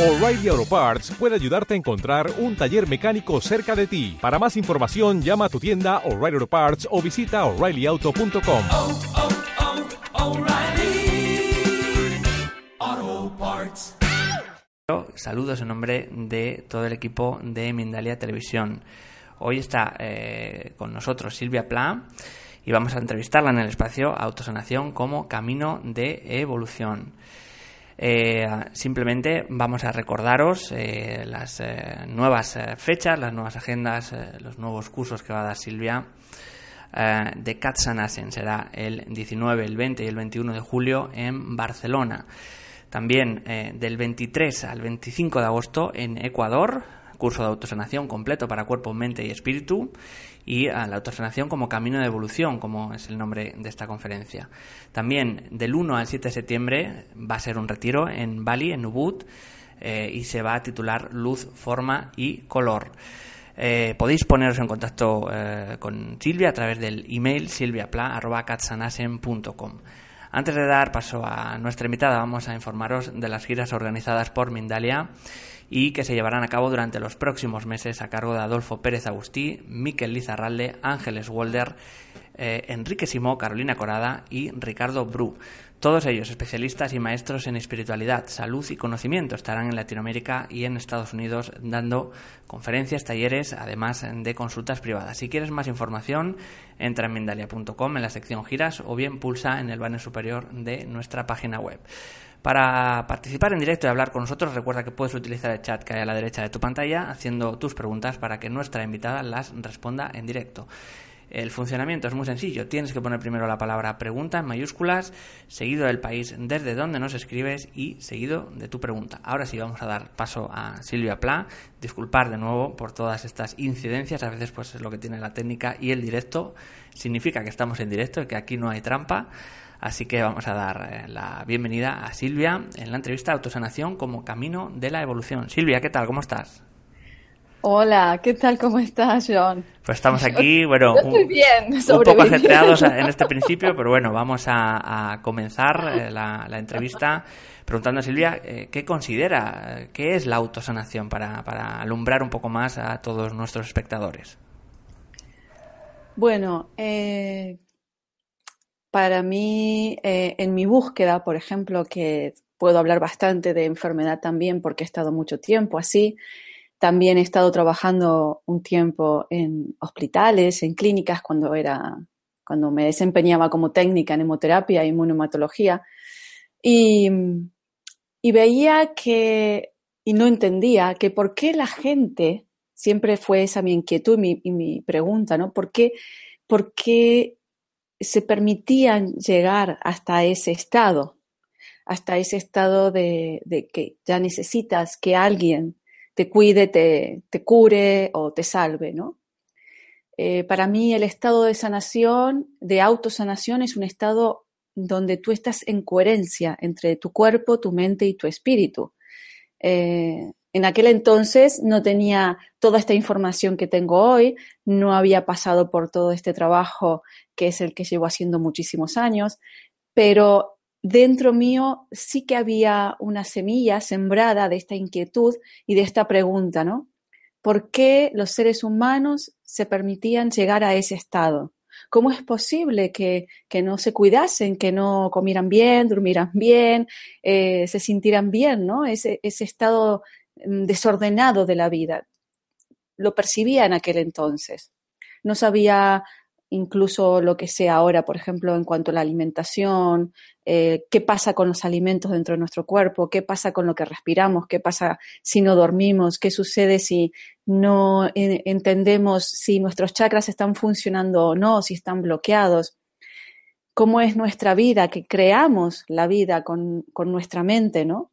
O'Reilly Auto Parts puede ayudarte a encontrar un taller mecánico cerca de ti. Para más información, llama a tu tienda O'Reilly Auto Parts o visita oreillyauto.com. oh, oh, Parts. Saludos en nombre de todo el equipo de Mindalia Televisión. Hoy está eh, con nosotros Silvia Pla y vamos a entrevistarla en el espacio Autosanación como camino de evolución. Eh, simplemente vamos a recordaros eh, las eh, nuevas fechas, las nuevas agendas, los nuevos cursos que va a dar Silvia de Katsanasen. Será el 19, el 20 y el 21 de julio en Barcelona. También del 23 al 25 de agosto en Ecuador, curso de autosanación completo para cuerpo, mente y espíritu, y a la autosanación como camino de evolución, como es el nombre de esta conferencia. También del 1 al 7 de septiembre va a ser un retiro en Bali, en Ubud, eh, y se va a titular Luz, Forma y Color. Eh, podéis poneros en contacto eh, con Silvia a través del email silviapla.katsanasen.com. Antes de dar paso a nuestra invitada, vamos a informaros de las giras organizadas por Mindalia y que se llevarán a cabo durante los próximos meses a cargo de Adolfo Pérez Agustí, Miquel Lizarralde, Ángeles Walder, eh, Enrique Simó, Carolina Corada y Ricardo Bru. Todos ellos especialistas y maestros en espiritualidad, salud y conocimiento estarán en Latinoamérica y en Estados Unidos dando conferencias, talleres, además de consultas privadas. Si quieres más información, entra en Mindalia.com en la sección giras o bien pulsa en el banner superior de nuestra página web. Para participar en directo y hablar con nosotros, recuerda que puedes utilizar el chat que hay a la derecha de tu pantalla haciendo tus preguntas para que nuestra invitada las responda en directo. El funcionamiento es muy sencillo. Tienes que poner primero la palabra pregunta en mayúsculas, seguido del país desde donde nos escribes y seguido de tu pregunta. Ahora sí vamos a dar paso a Silvia Pla. Disculpar de nuevo por todas estas incidencias. A veces pues es lo que tiene la técnica y el directo. Significa que estamos en directo y que aquí no hay trampa. Así que vamos a dar eh, la bienvenida a Silvia en la entrevista Autosanación como camino de la evolución. Silvia, ¿qué tal? ¿Cómo estás? Hola, ¿qué tal? ¿Cómo estás, John? Pues estamos aquí, bueno, Yo estoy un, bien, un poco ajetreados en este principio, pero bueno, vamos a, a comenzar eh, la, la entrevista preguntando a Silvia eh, qué considera, qué es la autosanación para, para alumbrar un poco más a todos nuestros espectadores. Bueno, eh, para mí, eh, en mi búsqueda, por ejemplo, que puedo hablar bastante de enfermedad también porque he estado mucho tiempo así, también he estado trabajando un tiempo en hospitales, en clínicas cuando era, cuando me desempeñaba como técnica en hemoterapia e inmunohematología y, y veía que, y no entendía que por qué la gente, siempre fue esa mi inquietud y mi, y mi pregunta, ¿no? ¿Por qué, por qué se permitían llegar hasta ese estado, hasta ese estado de, que ya necesitas que alguien te cuide, te, te cure o te salve, ¿no? Eh, para mí el estado de sanación, de autosanación, es un estado donde tú estás en coherencia entre tu cuerpo, tu mente y tu espíritu. Eh, en aquel entonces no tenía toda esta información que tengo hoy, no había pasado por todo este trabajo que es el que llevo haciendo muchísimos años, pero dentro mío sí que había una semilla sembrada de esta inquietud y de esta pregunta, ¿no? ¿Por qué los seres humanos se permitían llegar a ese estado? ¿Cómo es posible que, que no se cuidasen, que no comieran bien, durmieran bien, eh, se sintieran bien, ¿no? Ese, estado desordenado de la vida. Lo percibía en aquel entonces. No sabía incluso lo que sé ahora, por ejemplo, en cuanto a la alimentación, eh, qué pasa con los alimentos dentro de nuestro cuerpo, qué pasa con lo que respiramos, qué pasa si no dormimos, qué sucede si no eh, entendemos si nuestros chakras están funcionando o no, si están bloqueados, cómo es nuestra vida, que creamos la vida con nuestra mente, ¿no?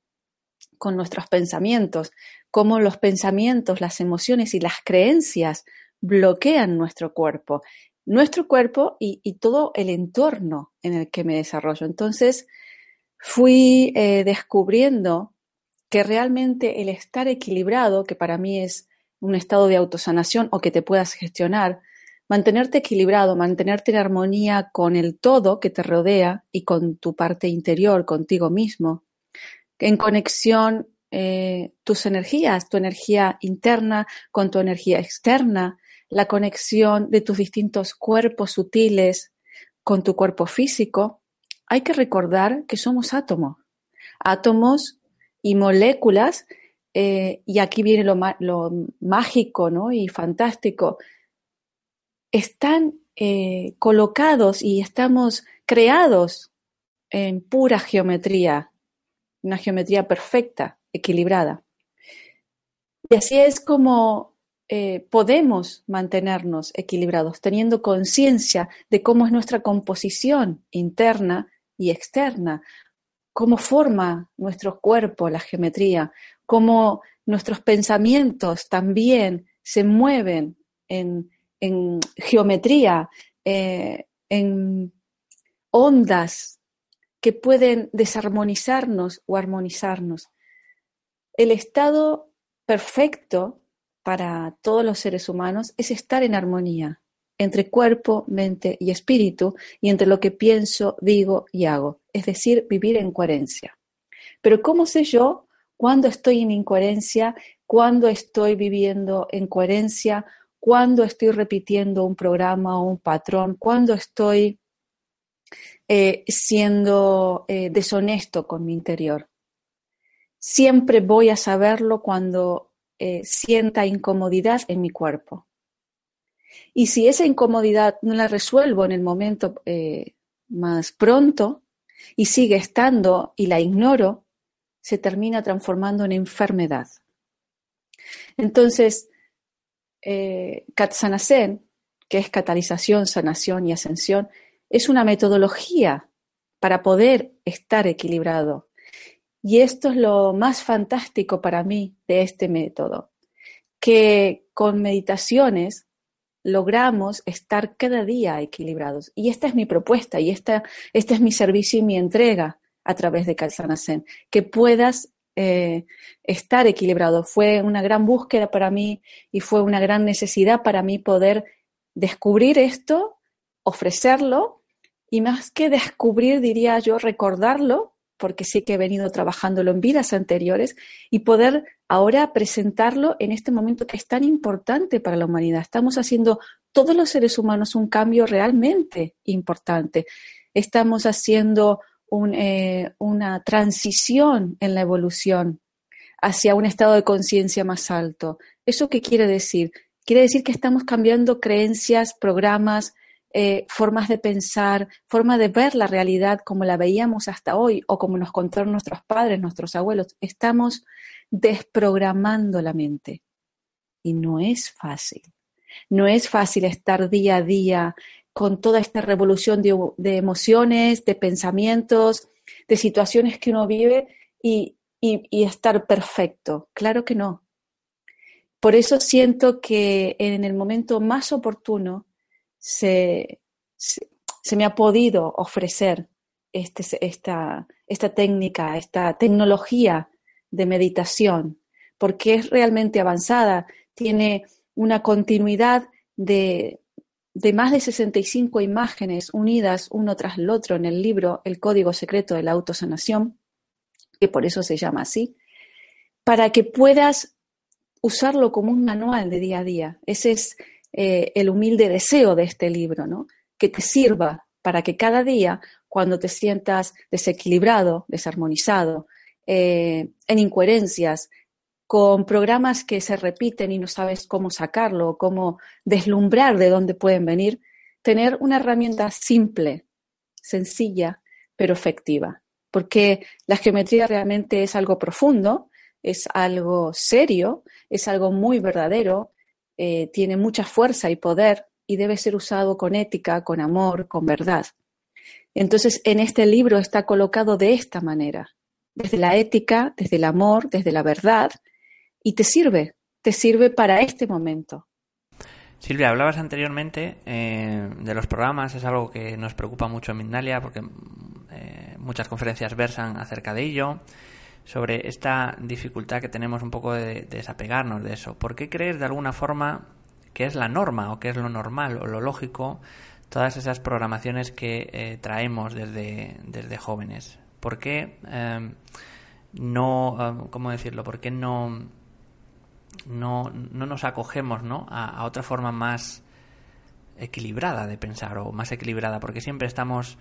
Con nuestros pensamientos, cómo los pensamientos, las emociones y las creencias bloquean nuestro cuerpo nuestro cuerpo y, todo el entorno en el que me desarrollo. Entonces fui eh, descubriendo que realmente el estar equilibrado, que para mí es un estado de autosanación o que te puedas gestionar, mantenerte equilibrado, mantenerte en armonía con el todo que te rodea y con tu parte interior, contigo mismo, en conexión eh, tus energías, tu energía interna con tu energía externa, la conexión de tus distintos cuerpos sutiles con tu cuerpo físico, hay que recordar que somos átomos, átomos y moléculas, eh, y aquí viene lo, mágico ¿no? y fantástico, están eh, colocados y estamos creados en pura geometría, una geometría perfecta, equilibrada. Y así es como eh, podemos mantenernos equilibrados, teniendo conciencia de cómo es nuestra composición interna y externa, cómo forma nuestro cuerpo la geometría, cómo nuestros pensamientos también se mueven en, geometría, eh, en ondas que pueden desarmonizarnos o armonizarnos. El estado perfecto para todos los seres humanos es estar en armonía entre cuerpo, mente y espíritu y entre lo que pienso, digo y hago, es decir, vivir en coherencia. Pero ¿cómo sé yo cuándo estoy en incoherencia, cuándo estoy viviendo en coherencia, cuándo estoy repitiendo un programa o un patrón, cuándo estoy eh, siendo eh, deshonesto con mi interior? Siempre voy a saberlo cuando eh, sienta incomodidad en mi cuerpo. Y si esa incomodidad no la resuelvo en el momento más pronto y sigue estando y la ignoro, se termina transformando en enfermedad. Entonces, eh, Katsanasen, que es catalización, sanación y ascensión, es una metodología para poder estar equilibrado y esto es lo más fantástico para mí de este método, que con meditaciones logramos estar cada día equilibrados. Y esta es mi propuesta y esta, este es mi servicio y mi entrega a través de Kalsanasen, que puedas eh, estar equilibrado. Fue una gran búsqueda para mí y fue una gran necesidad para mí poder descubrir esto, ofrecerlo y más que descubrir, diría yo, recordarlo porque sí que he venido trabajándolo en vidas anteriores, y poder ahora presentarlo en este momento que es tan importante para la humanidad. Estamos haciendo todos los seres humanos un cambio realmente importante. Estamos haciendo eh, una transición en la evolución hacia un estado de conciencia más alto. ¿Eso qué quiere decir? Quiere decir que estamos cambiando creencias, programas, eh, formas de pensar, forma de ver la realidad como la veíamos hasta hoy o como nos contaron nuestros padres, nuestros abuelos. Estamos desprogramando la mente. Y no es fácil. No es fácil estar día a día con toda esta revolución de, emociones, de pensamientos, de situaciones que uno vive y, y estar perfecto. Claro que no. Por eso siento que en el momento más oportuno se, me ha podido ofrecer este, esta, esta técnica, esta tecnología de meditación, porque es realmente avanzada, tiene una continuidad de, de más de 65 imágenes unidas uno tras el otro en el libro El Código Secreto de la Autosanación, que por eso se llama así, para que puedas usarlo como un manual de día a día. Ese es eh, el humilde deseo de este libro, ¿no? Que te sirva para que cada día, cuando te sientas desequilibrado, desarmonizado, eh, en incoherencias, con programas que se repiten y no sabes cómo sacarlo, cómo deslumbrar de dónde pueden venir, tener una herramienta simple, sencilla, pero efectiva. Porque la geometría realmente es algo profundo, es algo serio, es algo muy verdadero, eh, tiene mucha fuerza y poder y debe ser usado con ética, con amor, con verdad. Entonces, en este libro está colocado de esta manera, desde la ética, desde el amor, desde la verdad, y te sirve, te sirve para este momento. Silvia, hablabas anteriormente eh, de los programas, es algo que nos preocupa mucho en Mindalia porque eh, muchas conferencias versan acerca de ello sobre esta dificultad que tenemos un poco de, desapegarnos de eso. ¿Por qué crees de alguna forma que es la norma o que es lo normal o lo lógico todas esas programaciones que eh, traemos desde, desde jóvenes? ¿Por qué em, no, ah, ¿cómo decirlo? ¿Por qué no, no, no nos acogemos ¿no? A, otra forma más equilibrada de pensar o más equilibrada? Porque siempre estamos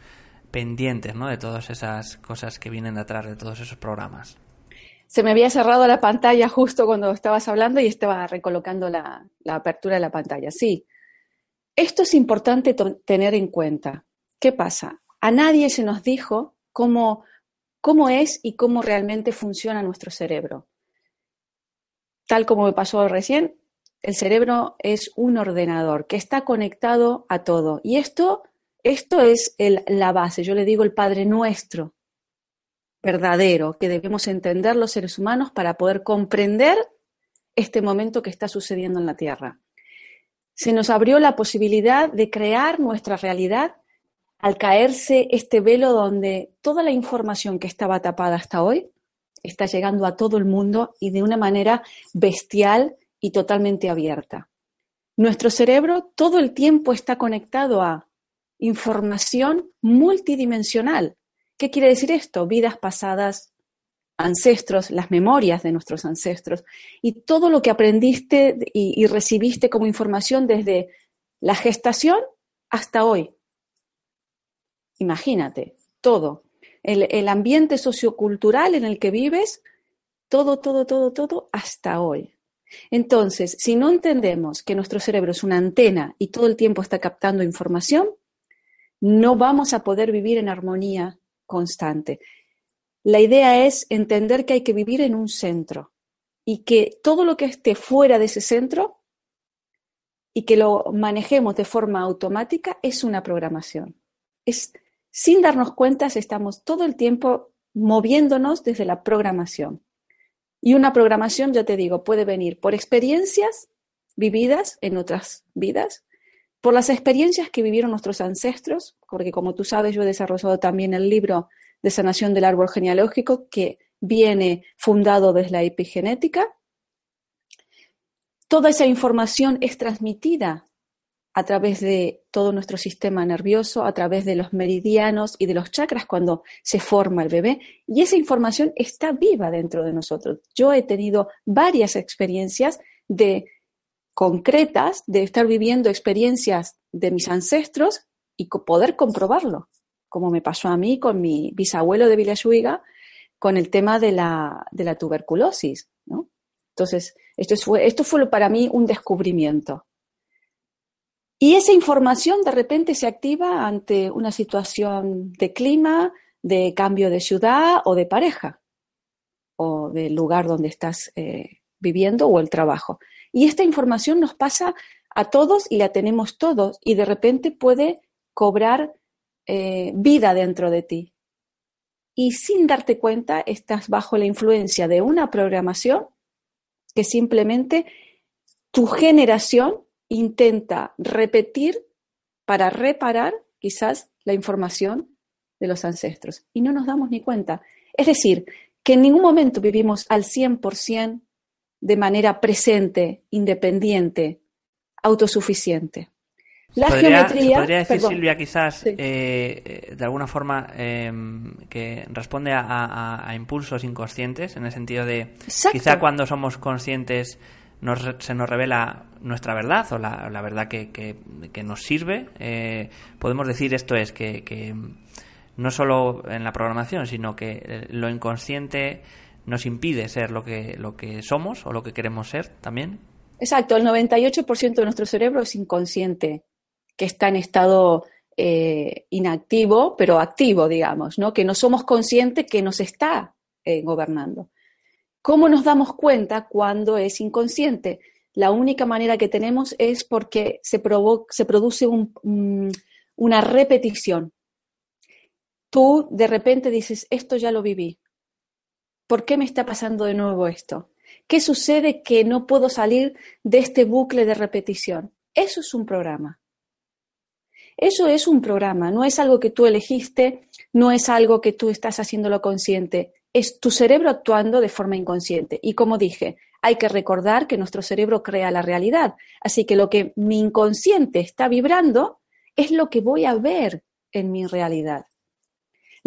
pendientes ¿no? de todas esas cosas que vienen detrás de todos esos programas. Se me había cerrado la pantalla justo cuando estabas hablando y estaba recolocando la, la apertura de la pantalla. Sí, esto es importante tener en cuenta. ¿Qué pasa? A nadie se nos dijo cómo cómo es y cómo realmente funciona nuestro cerebro. Tal como me pasó recién, el cerebro es un ordenador que está conectado a todo. Y esto, esto es la base, yo le digo el Padre Nuestro verdadero, que debemos entender los seres humanos para poder comprender este momento que está sucediendo en la Tierra. Se nos abrió la posibilidad de crear nuestra realidad al caerse este velo donde toda la información que estaba tapada hasta hoy está llegando a todo el mundo y de una manera bestial y totalmente abierta. Nuestro cerebro todo el tiempo está conectado a información multidimensional. ¿Qué quiere decir esto? Vidas pasadas, ancestros, las memorias de nuestros ancestros y todo lo que aprendiste y, recibiste como información desde la gestación hasta hoy. Imagínate, todo. El, ambiente sociocultural en el que vives, todo, todo, todo, todo, hasta hoy. Entonces, si no entendemos que nuestro cerebro es una antena y todo el tiempo está captando información, no vamos a poder vivir en armonía constante. La idea es entender que hay que vivir en un centro y que todo lo que esté fuera de ese centro y que lo manejemos de forma automática es una programación. Es sin darnos cuenta, estamos todo el tiempo moviéndonos desde la programación. Y una programación, ya te digo, puede venir por experiencias vividas en otras vidas, por las experiencias que vivieron nuestros ancestros, porque como tú sabes, yo he desarrollado también el libro de sanación del árbol genealógico que viene fundado desde la epigenética. Toda esa información es transmitida a través de todo nuestro sistema nervioso, a través de los meridianos y de los chakras cuando se forma el bebé. Y esa información está viva dentro de nosotros. Yo he tenido varias experiencias de concretas de estar viviendo experiencias de mis ancestros y poder comprobarlo, como me pasó a mí con mi bisabuelo de Villajuiga con el tema de la, de la tuberculosis. Entonces, esto fue, esto fue para mí un descubrimiento. Y esa información de repente se activa ante una situación de clima, de cambio de ciudad o de pareja, o del lugar donde estás eh, viviendo o el trabajo. Y esta información nos pasa a todos y la tenemos todos y de repente puede cobrar eh, vida dentro de ti. Y sin darte cuenta estás bajo la influencia de una programación que simplemente tu generación intenta repetir para reparar quizás la información de los ancestros y no nos damos ni cuenta. Es decir, que en ningún momento vivimos al 100% de manera presente, independiente, autosuficiente. La geometría. podría decir, Silvia, quizás eh, de alguna forma em, que responde a, impulsos inconscientes, en el sentido de quizá cuando somos conscientes se nos revela nuestra verdad o la, verdad que, nos sirve, eh, podemos decir esto es que, no solo en la programación, sino que eh, lo inconsciente nos impide ser lo que, lo que somos o lo que queremos ser también. Exacto, el 98% de nuestro cerebro es inconsciente, que está en estado eh, inactivo, pero activo, digamos, ¿no? que no somos conscientes que nos está gobernando. ¿Cómo nos damos cuenta cuando es inconsciente? La única manera que tenemos es porque se, se produce una repetición. Tú de repente dices, esto ya lo viví. ¿Por qué me está pasando de nuevo esto? ¿Qué sucede que no puedo salir de este bucle de repetición? Eso es un programa. Eso es un programa, no es algo que tú elegiste, no es algo que tú estás haciéndolo consciente es tu cerebro actuando de forma inconsciente. Y como dije, hay que recordar que nuestro cerebro crea la realidad. Así que lo que mi inconsciente está vibrando es lo que voy a ver en mi realidad.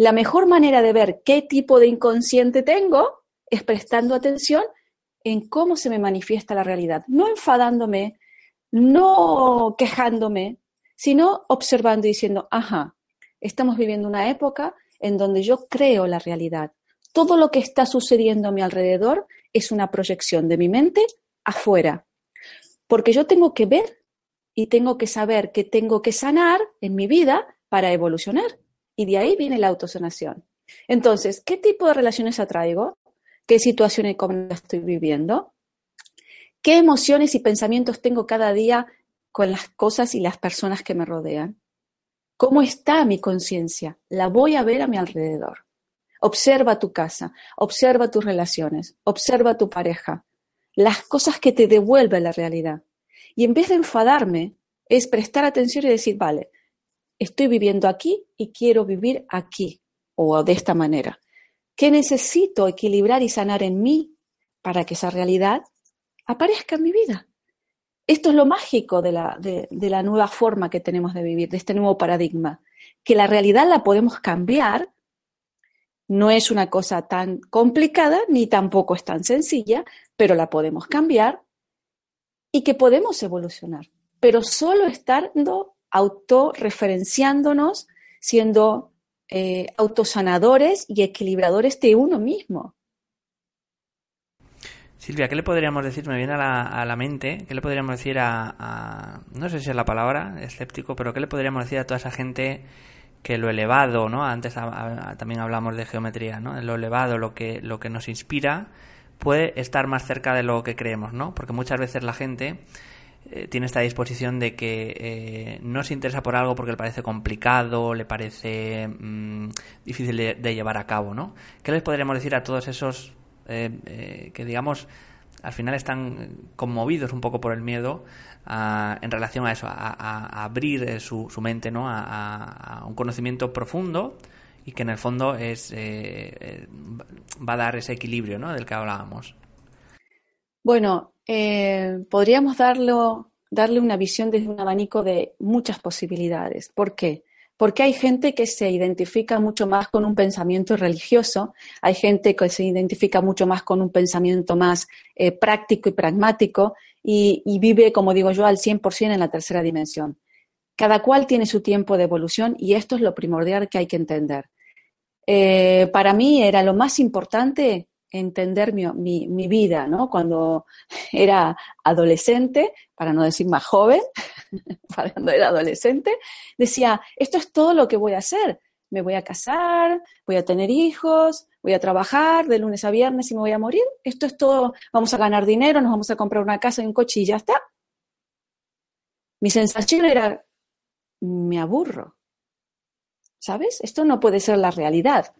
La mejor manera de ver qué tipo de inconsciente tengo es prestando atención en cómo se me manifiesta la realidad, no enfadándome, no quejándome, sino observando y diciendo, ajá, estamos viviendo una época en donde yo creo la realidad. Todo lo que está sucediendo a mi alrededor es una proyección de mi mente afuera, porque yo tengo que ver y tengo que saber que tengo que sanar en mi vida para evolucionar. Y de ahí viene la autosanación. Entonces, ¿qué tipo de relaciones atraigo? ¿Qué situación económica estoy viviendo? ¿Qué emociones y pensamientos tengo cada día con las cosas y las personas que me rodean? ¿Cómo está mi conciencia? La voy a ver a mi alrededor. Observa tu casa, observa tus relaciones, observa tu pareja, las cosas que te devuelven la realidad. Y en vez de enfadarme, es prestar atención y decir, vale, estoy viviendo aquí y quiero vivir aquí o de esta manera. ¿Qué necesito equilibrar y sanar en mí para que esa realidad aparezca en mi vida? Esto es lo mágico de la, de, de la nueva forma que tenemos de vivir, de este nuevo paradigma, que la realidad la podemos cambiar no es una cosa tan complicada ni tampoco es tan sencilla, pero la podemos cambiar y que podemos evolucionar, pero solo estando autorreferenciándonos, siendo eh, autosanadores y equilibradores de uno mismo. Silvia, ¿qué le podríamos decir? Me viene a la, mente, ¿qué le podríamos decir a, no sé si es la palabra, escéptico, pero ¿qué le podríamos decir a toda esa gente que lo elevado, ¿no? Antes también hablamos de geometría, ¿no? Lo elevado, lo que, lo que nos inspira, puede estar más cerca de lo que creemos, ¿no? Porque muchas veces la gente eh, tiene esta disposición de que eh, no se interesa por algo porque le parece complicado, le parece mm, difícil de, llevar a cabo, ¿no? ¿Qué les podríamos decir a todos esos eh, que, digamos, al final están conmovidos un poco por el miedo en relación a eso, a, abrir eh, su, mente ¿no? a, un conocimiento profundo y que en el fondo es eh, va a dar ese equilibrio ¿no? del que hablábamos. Bueno, podríamos darlo, darle una visión desde un abanico de muchas posibilidades. ¿Por qué? porque hay gente que se identifica mucho más con un pensamiento religioso, hay gente que se identifica mucho más con un pensamiento más eh, práctico y pragmático y, vive, como digo yo, al 100% en la tercera dimensión. Cada cual tiene su tiempo de evolución y esto es lo primordial que hay que entender. Eh, para mí era lo más importante entender mi, mi, vida, ¿no? Cuando era adolescente, para no decir más joven, cuando era adolescente, decía, esto es todo lo que voy a hacer. Me voy a casar, voy a tener hijos, voy a trabajar de lunes a viernes y me voy a morir. Esto es todo, vamos a ganar dinero, nos vamos a comprar una casa y un coche y ya está. Mi sensación era, me aburro. ¿Sabes? Esto no puede ser la realidad.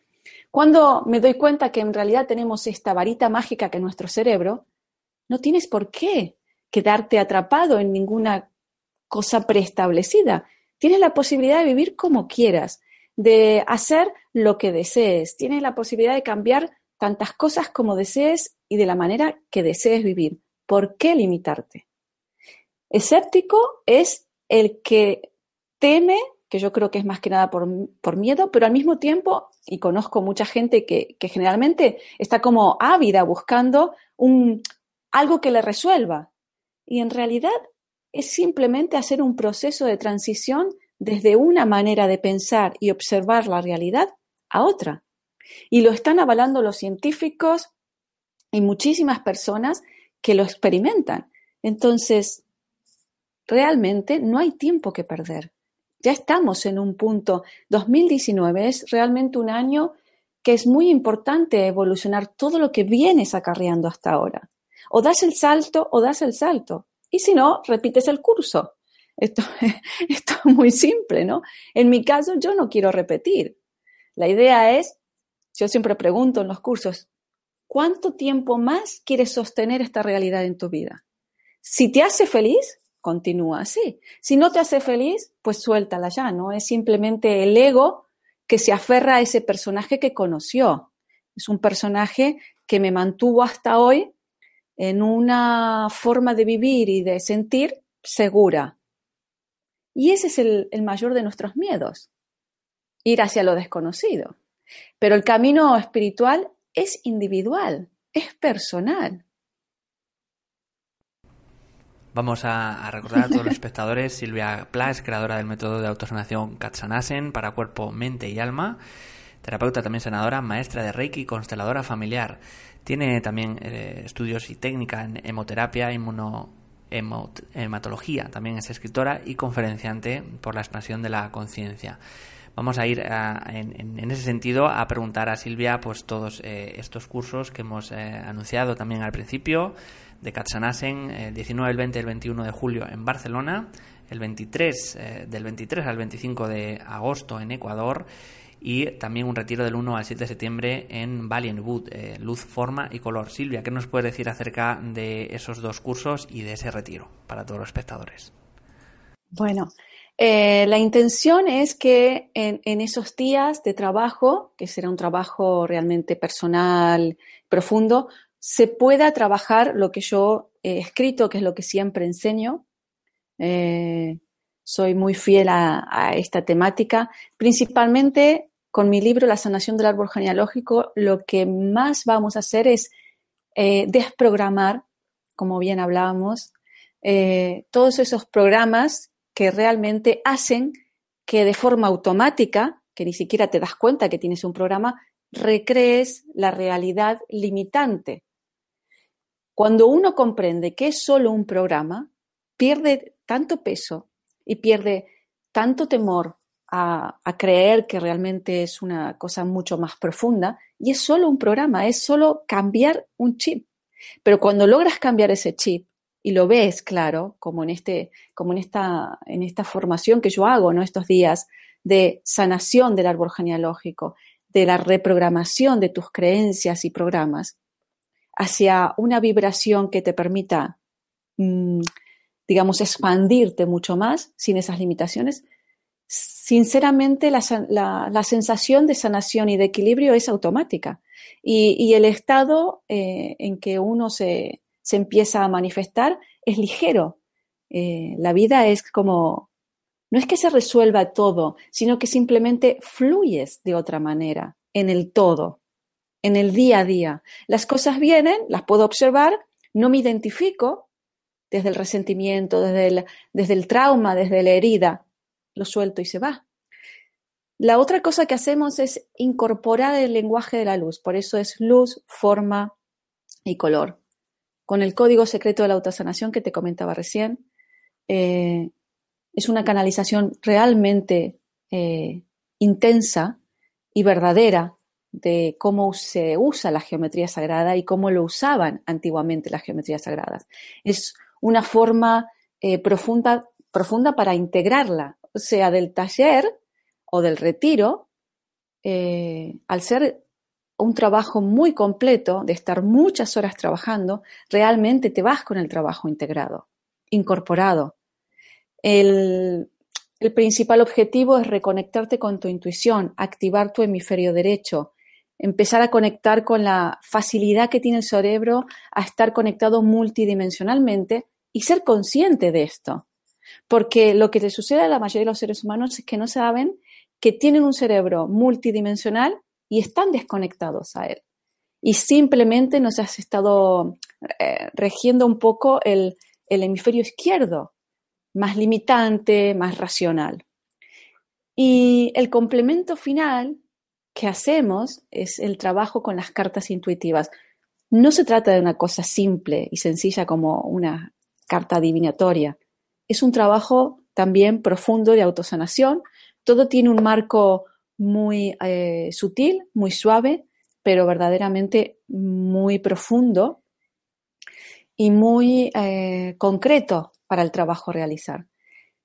Cuando me doy cuenta que en realidad tenemos esta varita mágica que es nuestro cerebro, no tienes por qué quedarte atrapado en ninguna cosa preestablecida. Tienes la posibilidad de vivir como quieras, de hacer lo que desees. Tienes la posibilidad de cambiar tantas cosas como desees y de la manera que desees vivir. ¿Por qué limitarte? Escéptico es el que teme que yo creo que es más que nada por, miedo, pero al mismo tiempo, y conozco mucha gente que, generalmente está como ávida buscando un, algo que le resuelva. Y en realidad es simplemente hacer un proceso de transición desde una manera de pensar y observar la realidad a otra. Y lo están avalando los científicos y muchísimas personas que lo experimentan. Entonces, realmente no hay tiempo que perder ya estamos en un punto. 2019 es realmente un año que es muy importante evolucionar todo lo que vienes acarreando hasta ahora. O das el salto o das el salto. Y si no, repites el curso. Esto, esto es muy simple, ¿no? En mi caso, yo no quiero repetir. La idea es, yo siempre pregunto en los cursos, ¿cuánto tiempo más quieres sostener esta realidad en tu vida? Si te hace feliz, continúa así. Si no te hace feliz, pues suéltala ya, ¿no? Es simplemente el ego que se aferra a ese personaje que conoció. Es un personaje que me mantuvo hasta hoy en una forma de vivir y de sentir segura. Y ese es el, el mayor de nuestros miedos, ir hacia lo desconocido. Pero el camino espiritual es individual, es personal. Vamos a, recordar a todos los espectadores, Silvia Plas, creadora del método de autosanación Katsanasen para cuerpo, mente y alma, terapeuta también senadora, maestra de Reiki, consteladora familiar. Tiene también eh, estudios y técnica en hemoterapia, inmuno, hematología, también es escritora y conferenciante por la expansión de la conciencia. Vamos a ir en, ese sentido a preguntar a Silvia pues todos eh, estos cursos que hemos eh, anunciado también al principio de Katsanasen, el 19, el 20 y el 21 de julio en Barcelona, el 23, eh, del 23 al 25 de agosto en Ecuador y también un retiro del 1 al 7 de septiembre en Valley Wood, eh, Luz, Forma y Color. Silvia, ¿qué nos puedes decir acerca de esos dos cursos y de ese retiro para todos los espectadores? Bueno, eh, la intención es que en, en, esos días de trabajo, que será un trabajo realmente personal, profundo, se pueda trabajar lo que yo he escrito, que es lo que siempre enseño. Eh, soy muy fiel a, esta temática, principalmente con mi libro La sanación del árbol genealógico, lo que más vamos a hacer es eh, desprogramar, como bien hablábamos, eh, todos esos programas que realmente hacen que de forma automática, que ni siquiera te das cuenta que tienes un programa, recrees la realidad limitante cuando uno comprende que es solo un programa, pierde tanto peso y pierde tanto temor a, creer que realmente es una cosa mucho más profunda y es solo un programa, es solo cambiar un chip. Pero cuando logras cambiar ese chip y lo ves claro, como en, este, como en, esta, en esta formación que yo hago ¿no? estos días de sanación del árbol genealógico, de la reprogramación de tus creencias y programas, hacia una vibración que te permita, mm, digamos, expandirte mucho más sin esas limitaciones, sinceramente la, sensación de sanación y de equilibrio es automática. Y, el estado eh, en que uno se, empieza a manifestar es ligero. Eh, la vida es como, no es que se resuelva todo, sino que simplemente fluyes de otra manera en el todo en el día a día. Las cosas vienen, las puedo observar, no me identifico desde el resentimiento, desde el, desde el trauma, desde la herida, lo suelto y se va. La otra cosa que hacemos es incorporar el lenguaje de la luz, por eso es luz, forma y color. Con el código secreto de la autosanación que te comentaba recién, eh, es una canalización realmente eh, intensa y verdadera de cómo se usa la geometría sagrada y cómo lo usaban antiguamente las geometrías sagradas. Es una forma eh, profunda, profunda para integrarla, sea, del taller o del retiro, eh, al ser un trabajo muy completo, de estar muchas horas trabajando, realmente te vas con el trabajo integrado, incorporado. El, el principal objetivo es reconectarte con tu intuición, activar tu hemisferio derecho, empezar a conectar con la facilidad que tiene el cerebro a estar conectado multidimensionalmente y ser consciente de esto. Porque lo que le sucede a la mayoría de los seres humanos es que no saben que tienen un cerebro multidimensional y están desconectados a él. Y simplemente nos has estado eh, regiendo un poco el, el hemisferio izquierdo, más limitante, más racional. Y el complemento final que hacemos es el trabajo con las cartas intuitivas. No se trata de una cosa simple y sencilla como una carta adivinatoria. Es un trabajo también profundo de autosanación. Todo tiene un marco muy eh, sutil, muy suave, pero verdaderamente muy profundo y muy eh, concreto para el trabajo realizar.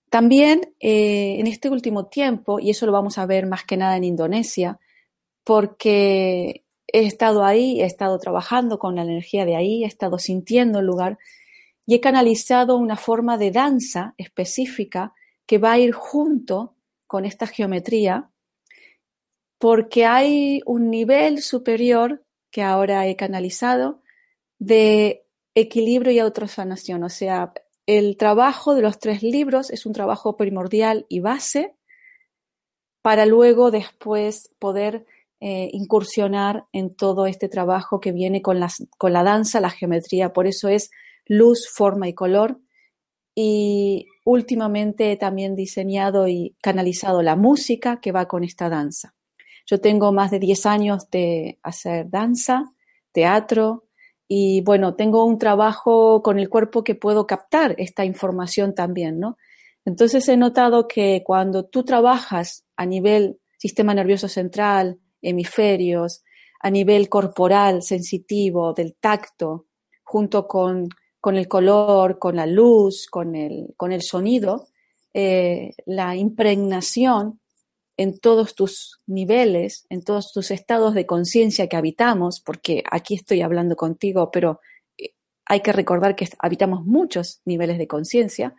También eh, en este último tiempo, y eso lo vamos a ver más que nada en Indonesia, porque he estado ahí, he estado trabajando con la energía de ahí, he estado sintiendo el lugar y he canalizado una forma de danza específica que va a ir junto con esta geometría porque hay un nivel superior que ahora he canalizado de equilibrio y autosanación. O sea, el trabajo de los tres libros es un trabajo primordial y base para luego después poder eh, incursionar en todo este trabajo que viene con, con la danza, la geometría. Por eso es luz, forma y color. Y últimamente he también diseñado y canalizado la música que va con esta danza. Yo tengo más de 10 años de hacer danza, teatro, y bueno, tengo un trabajo con el cuerpo que puedo captar esta información también, ¿no? Entonces he notado que cuando tú trabajas a nivel sistema nervioso central, hemisferios, a nivel corporal, sensitivo, del tacto, junto con, el color, con la luz, con el, con el sonido, eh, la impregnación en todos tus niveles, en todos tus estados de conciencia que habitamos, porque aquí estoy hablando contigo, pero eh, hay que recordar que habitamos muchos niveles de conciencia,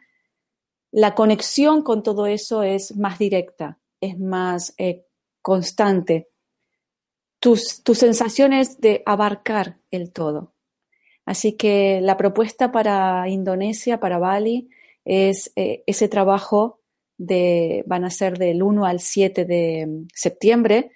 la conexión con todo eso es más directa, es más eh, constante. Tus, tus sensaciones de abarcar el todo. Así que la propuesta para Indonesia, para Bali, es eh, ese trabajo de, van a ser del 1 al 7 de septiembre,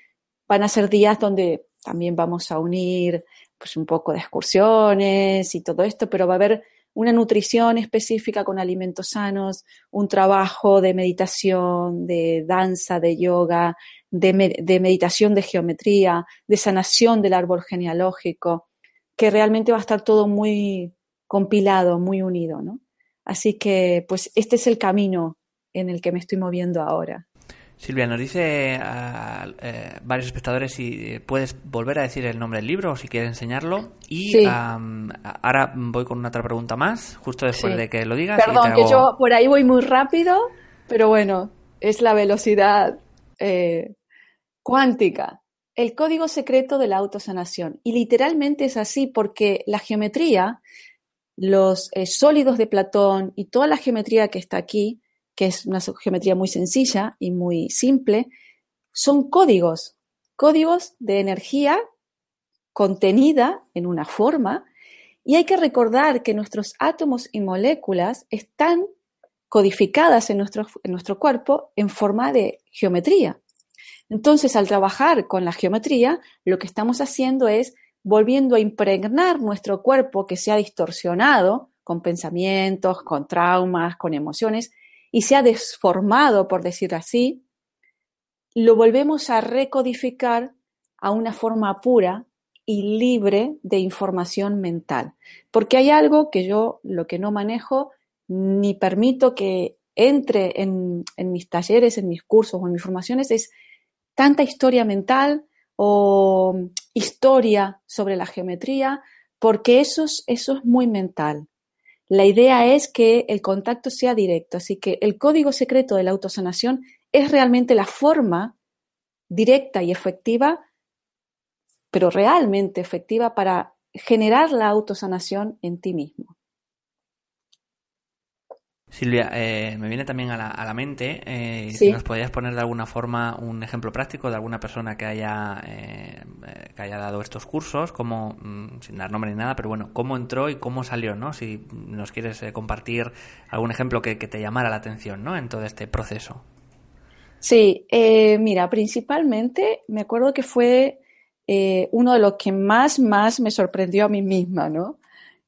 van a ser días donde también vamos a unir pues un poco de excursiones y todo esto, pero va a haber una nutrición específica con alimentos sanos, un trabajo de meditación, de danza, de yoga, de, de, meditación de geometría, de sanación del árbol genealógico, que realmente va a estar todo muy compilado, muy unido, ¿no? Así que, pues, este es el camino en el que me estoy moviendo ahora. Silvia, nos dice a eh, varios espectadores si puedes volver a decir el nombre del libro o si quieres enseñarlo. Y ahora voy con una otra pregunta más, justo después de que lo digas. Perdón, que yo por ahí voy muy rápido, pero bueno, es la velocidad eh, cuántica. El código secreto de la autosanación. Y literalmente es así porque la geometría, los eh, sólidos de Platón y toda la geometría que está aquí, que es una geometría muy sencilla y muy simple, son códigos, códigos de energía contenida en una forma y hay que recordar que nuestros átomos y moléculas están codificadas en nuestro, en nuestro cuerpo en forma de geometría. Entonces, al trabajar con la geometría, lo que estamos haciendo es volviendo a impregnar nuestro cuerpo que se ha distorsionado con pensamientos, con traumas, con emociones, y se ha desformado, por decir así, lo volvemos a recodificar a una forma pura y libre de información mental. Porque hay algo que yo lo que no manejo ni permito que entre en, mis talleres, en mis cursos o en mis formaciones es tanta historia mental o historia sobre la geometría, porque eso eso es muy mental. La idea es que el contacto sea directo, así que el código secreto de la autosanación es realmente la forma directa y efectiva, pero realmente efectiva para generar la autosanación en ti mismo. Silvia, eh, me viene también a la, mente eh, si nos podrías poner de alguna forma un ejemplo práctico de alguna persona que haya eh, que haya dado estos cursos, como mm, sin dar nombre ni nada, pero bueno, cómo entró y cómo salió, ¿no? Si nos quieres compartir algún ejemplo que, te llamara la atención, ¿no? En todo este proceso. Sí, mira, principalmente me acuerdo que fue uno de los que más más me sorprendió a mí misma, ¿no?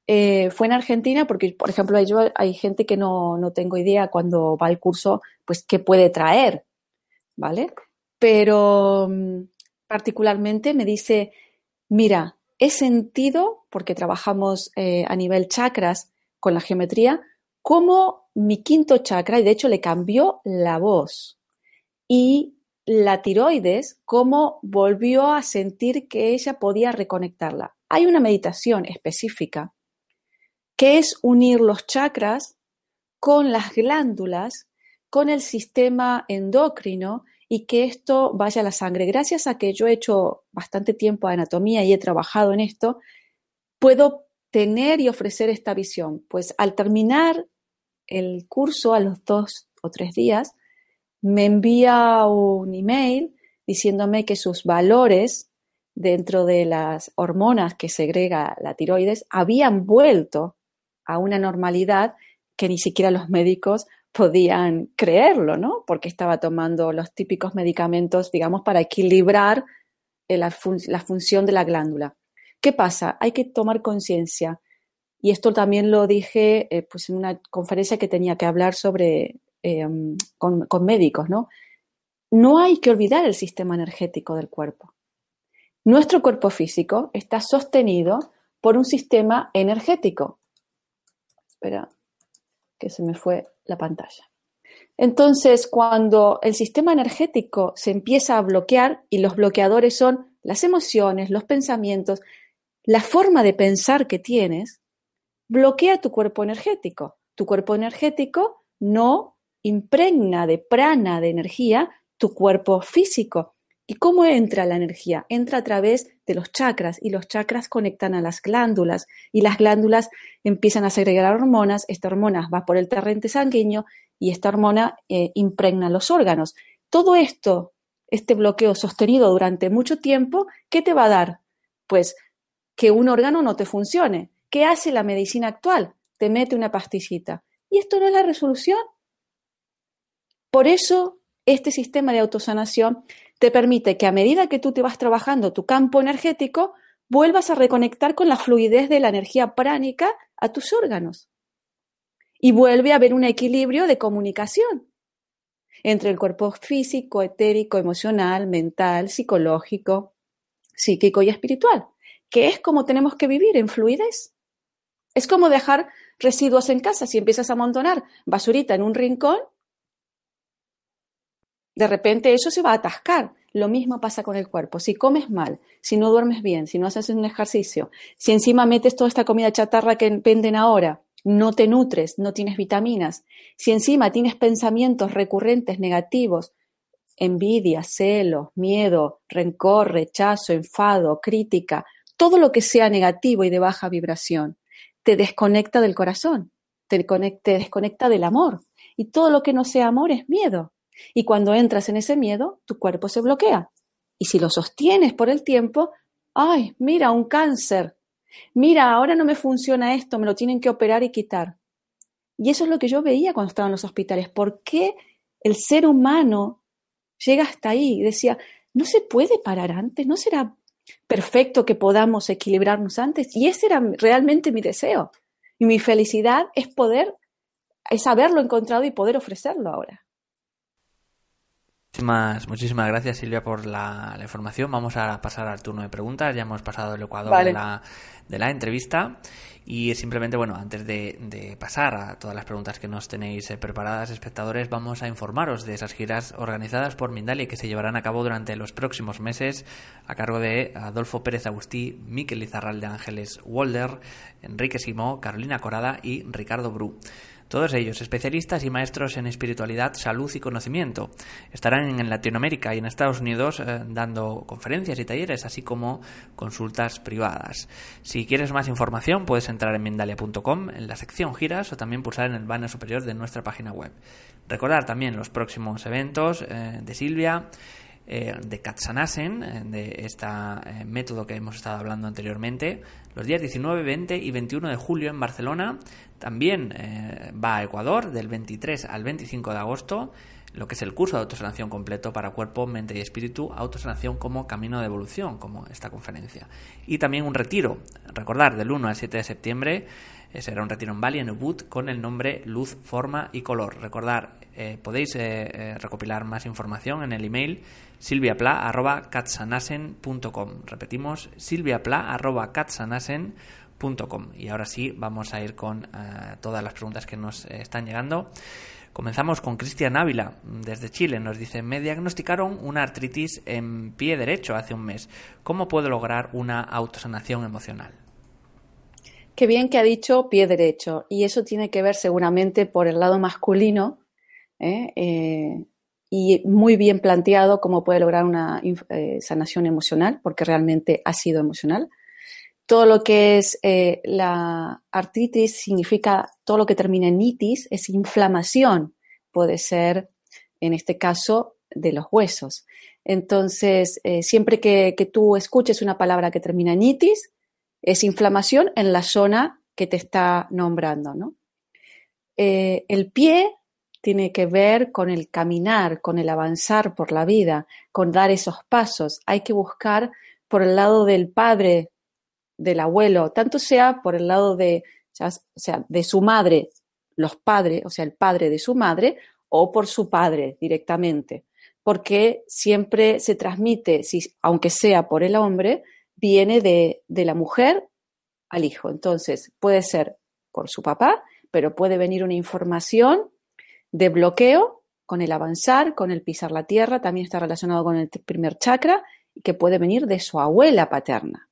Eh, fue en Argentina porque, por ejemplo, hay gente que no, no, tengo idea cuando va al curso, pues, qué puede traer, ¿vale? Pero mm, particularmente me dice, mira, he sentido, porque trabajamos eh, a nivel chakras con la geometría, cómo mi quinto chakra, y de hecho le cambió la voz, y la tiroides, cómo volvió a sentir que ella podía reconectarla. Hay una meditación específica que es unir los chakras con las glándulas, con el sistema endocrino y que esto vaya a la sangre. Gracias a que yo he hecho bastante tiempo de anatomía y he trabajado en esto, puedo tener y ofrecer esta visión. Pues al terminar el curso, a los dos o tres días, me envía un email diciéndome que sus valores dentro de las hormonas que segrega la tiroides habían vuelto a una normalidad que ni siquiera los médicos podían creerlo, ¿no? Porque estaba tomando los típicos medicamentos, digamos, para equilibrar la, función de la glándula. ¿Qué pasa? Hay que tomar conciencia. Y esto también lo dije pues en una conferencia que tenía que hablar sobre con, con médicos, ¿no? No hay que olvidar el sistema energético del cuerpo. Nuestro cuerpo físico está sostenido por un sistema energético. Espera, que se me fue la pantalla. Entonces, cuando el sistema energético se empieza a bloquear, y los bloqueadores son las emociones, los pensamientos, la forma de pensar que tienes, bloquea tu cuerpo energético. Tu cuerpo energético no impregna de prana, de energía, tu cuerpo físico. ¿Y cómo entra la energía? Entra a través de los chakras y los chakras conectan a las glándulas y las glándulas empiezan a segregar hormonas, esta hormona va por el torrente sanguíneo y esta hormona eh, impregna los órganos. Todo esto, este bloqueo sostenido durante mucho tiempo, ¿qué te va a dar? Pues que un órgano no te funcione. ¿Qué hace la medicina actual? Te mete una pastillita. ¿Y esto no es la resolución? Por eso, este sistema de autosanación te permite que a medida que tú te vas trabajando tu campo energético, vuelvas a reconectar con la fluidez de la energía pránica a tus órganos y vuelve a haber un equilibrio de comunicación entre el cuerpo físico, etérico, emocional, mental, psicológico, psíquico y espiritual, que es como tenemos que vivir en fluidez. Es como dejar residuos en casa. Si empiezas a amontonar basurita en un rincón, de repente eso se va a atascar. Lo mismo pasa con el cuerpo. Si comes mal, si no duermes bien, si no haces un ejercicio, si encima metes toda esta comida chatarra que venden ahora, no te nutres, no tienes vitaminas, si encima tienes pensamientos recurrentes negativos, envidia, celos, miedo, rencor, rechazo, enfado, crítica, todo lo que sea negativo y de baja vibración, te desconecta del corazón, te, desconecta del amor. Y todo lo que no sea amor es miedo. Y cuando entras en ese miedo, tu cuerpo se bloquea. Y si lo sostienes por el tiempo, ay, mira, un cáncer, Mira, ahora no me funciona esto, me lo tienen que operar y quitar. Y eso es lo que yo veía cuando estaba en los hospitales. ¿Por qué el ser humano llega hasta ahí? Decía, ¿no se puede parar antes? ¿No será perfecto que podamos equilibrarnos antes? Y ese era realmente mi deseo. Y mi felicidad es poder, es haberlo encontrado y poder ofrecerlo ahora. Muchísimas, muchísimas gracias Silvia por la, información. Vamos a pasar al turno de preguntas. Ya hemos pasado el ecuador de, la, de, la, entrevista. Y simplemente, bueno, antes de, pasar a todas las preguntas que nos tenéis eh, preparadas, espectadores, vamos a informaros de esas giras organizadas por Mindalia que se llevarán a cabo durante los próximos meses a cargo de Adolfo Pérez Agustí, Miquel Lizarral de Ángeles Walder, Enrique Simó, Carolina Corada y Ricardo Bru. Todos ellos especialistas y maestros en espiritualidad, salud y conocimiento. Estarán en Latinoamérica y en Estados Unidos eh, dando conferencias y talleres, así como consultas privadas. Si quieres más información, puedes entrar en Mindalia.com en la sección giras o también pulsar en el banner superior de nuestra página web. Recordar también los próximos eventos eh, de Silvia. Eh, de Katsanasen, de este método que hemos estado hablando anteriormente, los días 19, 20 y 21 de julio en Barcelona. También eh, va a Ecuador del 23 al 25 de agosto, lo que es el curso de autosanación completo para cuerpo, mente y espíritu, autosanación como camino de evolución, como esta conferencia. Y también un retiro, recordar, del 1 al 7 de septiembre, eh, será un retiro en Bali, en Ubud, con el nombre Luz, Forma y Color. Recordar, eh, podéis recopilar más información en el email silviapla.katsanasen.com. Repetimos, silviapla.katsanasen.com. Y ahora sí, vamos a ir con eh, todas las preguntas que nos están llegando. Comenzamos con Cristian Ávila, desde Chile. Nos dice, me diagnosticaron una artritis en pie derecho hace un mes. ¿Cómo puedo lograr una autosanación emocional? Qué bien que ha dicho pie derecho. Y eso tiene que ver seguramente por el lado masculino. ¿eh? eh y muy bien planteado cómo puede lograr una eh, sanación emocional, porque realmente ha sido emocional. Todo lo que es eh, la artritis significa todo lo que termina en itis, es inflamación, puede ser en este caso de los huesos. Entonces, eh, siempre que, tú escuches una palabra que termina en itis, es inflamación en la zona que te está nombrando. ¿no? el pie tiene que ver con el caminar, con el avanzar por la vida, con dar esos pasos. Hay que buscar por el lado del padre, del abuelo, tanto sea por el lado de, o sea, de su madre, los padres, o sea, el padre de su madre, o por su padre directamente, porque siempre se transmite, si, aunque sea por el hombre, viene de, de la mujer al hijo. Entonces, puede ser por su papá, pero puede venir una información de bloqueo con el avanzar, con el pisar la tierra, también está relacionado con el primer chakra, que puede venir de su abuela paterna,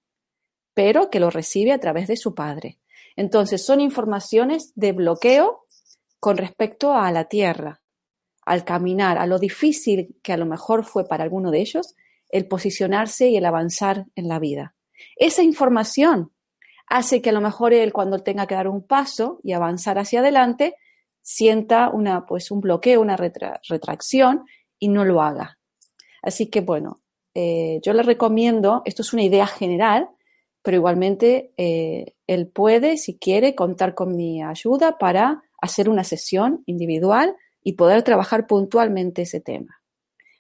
pero que lo recibe a través de su padre. Entonces, son informaciones de bloqueo con respecto a la tierra, al caminar, a lo difícil que a lo mejor fue para alguno de ellos el posicionarse y el avanzar en la vida. Esa información hace que a lo mejor él cuando tenga que dar un paso y avanzar hacia adelante, sienta una, pues, un bloqueo, una retracción y no lo haga. Así que bueno, eh, yo le recomiendo, esto es una idea general, pero igualmente eh, él puede, si quiere, contar con mi ayuda para hacer una sesión individual y poder trabajar puntualmente ese tema.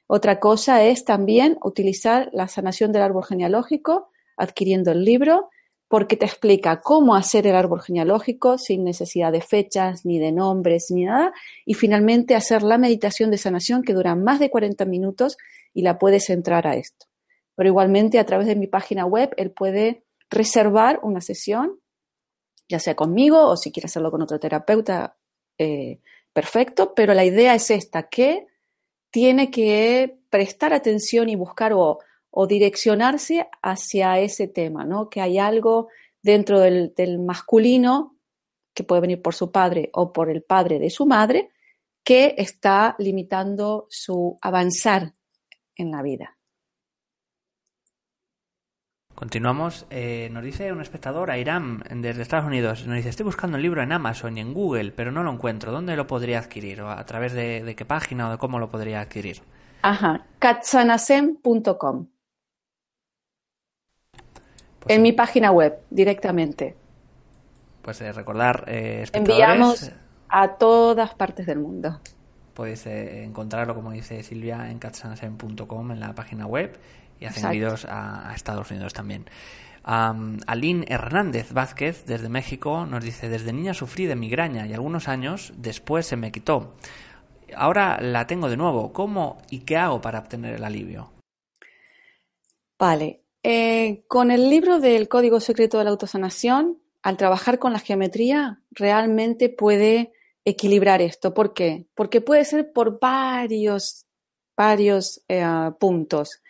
Otra cosa es también utilizar la sanación del árbol genealógico, adquiriendo el libro porque te explica cómo hacer el árbol genealógico sin necesidad de fechas, ni de nombres, ni nada, y finalmente hacer la meditación de sanación que dura más de 40 minutos y la puedes entrar a esto. Pero igualmente a través de mi página web él puede reservar una sesión, ya sea conmigo o si quiere hacerlo con otro terapeuta, eh, perfecto, pero la idea es esta, que tiene que prestar atención y buscar o o direccionarse hacia ese tema, ¿no? Que hay algo dentro del, masculino, que puede venir por su padre o por el padre de su madre, que está limitando su avanzar en la vida. Continuamos. Eh, nos dice un espectador, Airam, desde Estados Unidos. Nos dice, estoy buscando un libro en Amazon y en Google, pero no lo encuentro. ¿Dónde lo podría adquirir? ¿O a través de, de qué página o de cómo lo podría adquirir? Ajá, katsanasem.com. Pues en mi página web, directamente. Pues eh, recordar, eh, Enviamos a todas partes del mundo. Podéis eh, encontrarlo, como dice Silvia, en catsanasem.com, en la página web, y hacen envíos a, Estados Unidos también. Aline Hernández Vázquez, desde México, nos dice, desde niña sufrí de migraña y algunos años después se me quitó. Ahora la tengo de nuevo. ¿Cómo y qué hago para obtener el alivio? Vale, eh, con el libro del Código Secreto de la Autosanación, al trabajar con la geometría, realmente puede equilibrar esto. ¿Por qué? Porque puede ser por varios, varios eh, puntos.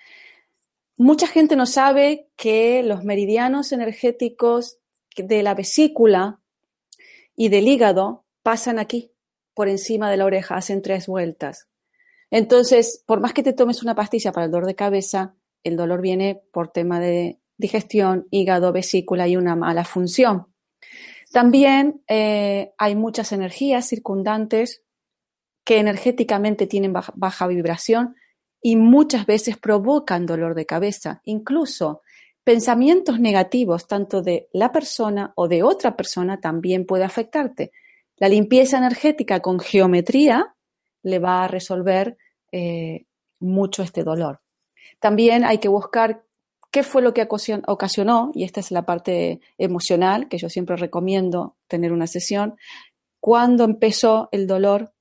Mucha gente no sabe que los meridianos energéticos de la vesícula y del hígado pasan aquí, por encima de la oreja, hacen tres vueltas. Entonces, por más que te tomes una pastilla para el dolor de cabeza, el dolor viene por tema de digestión, hígado, vesícula y una mala función. También eh, hay muchas energías circundantes que energéticamente tienen baja, vibración y muchas veces provocan dolor de cabeza. Incluso pensamientos negativos, tanto de la persona o de otra persona, también puede afectarte. La limpieza energética con geometría le va a resolver eh, mucho este dolor. También hay que buscar qué fue lo que ocasionó, y esta es la parte emocional, que yo siempre recomiendo tener una sesión, cuándo empezó el dolor,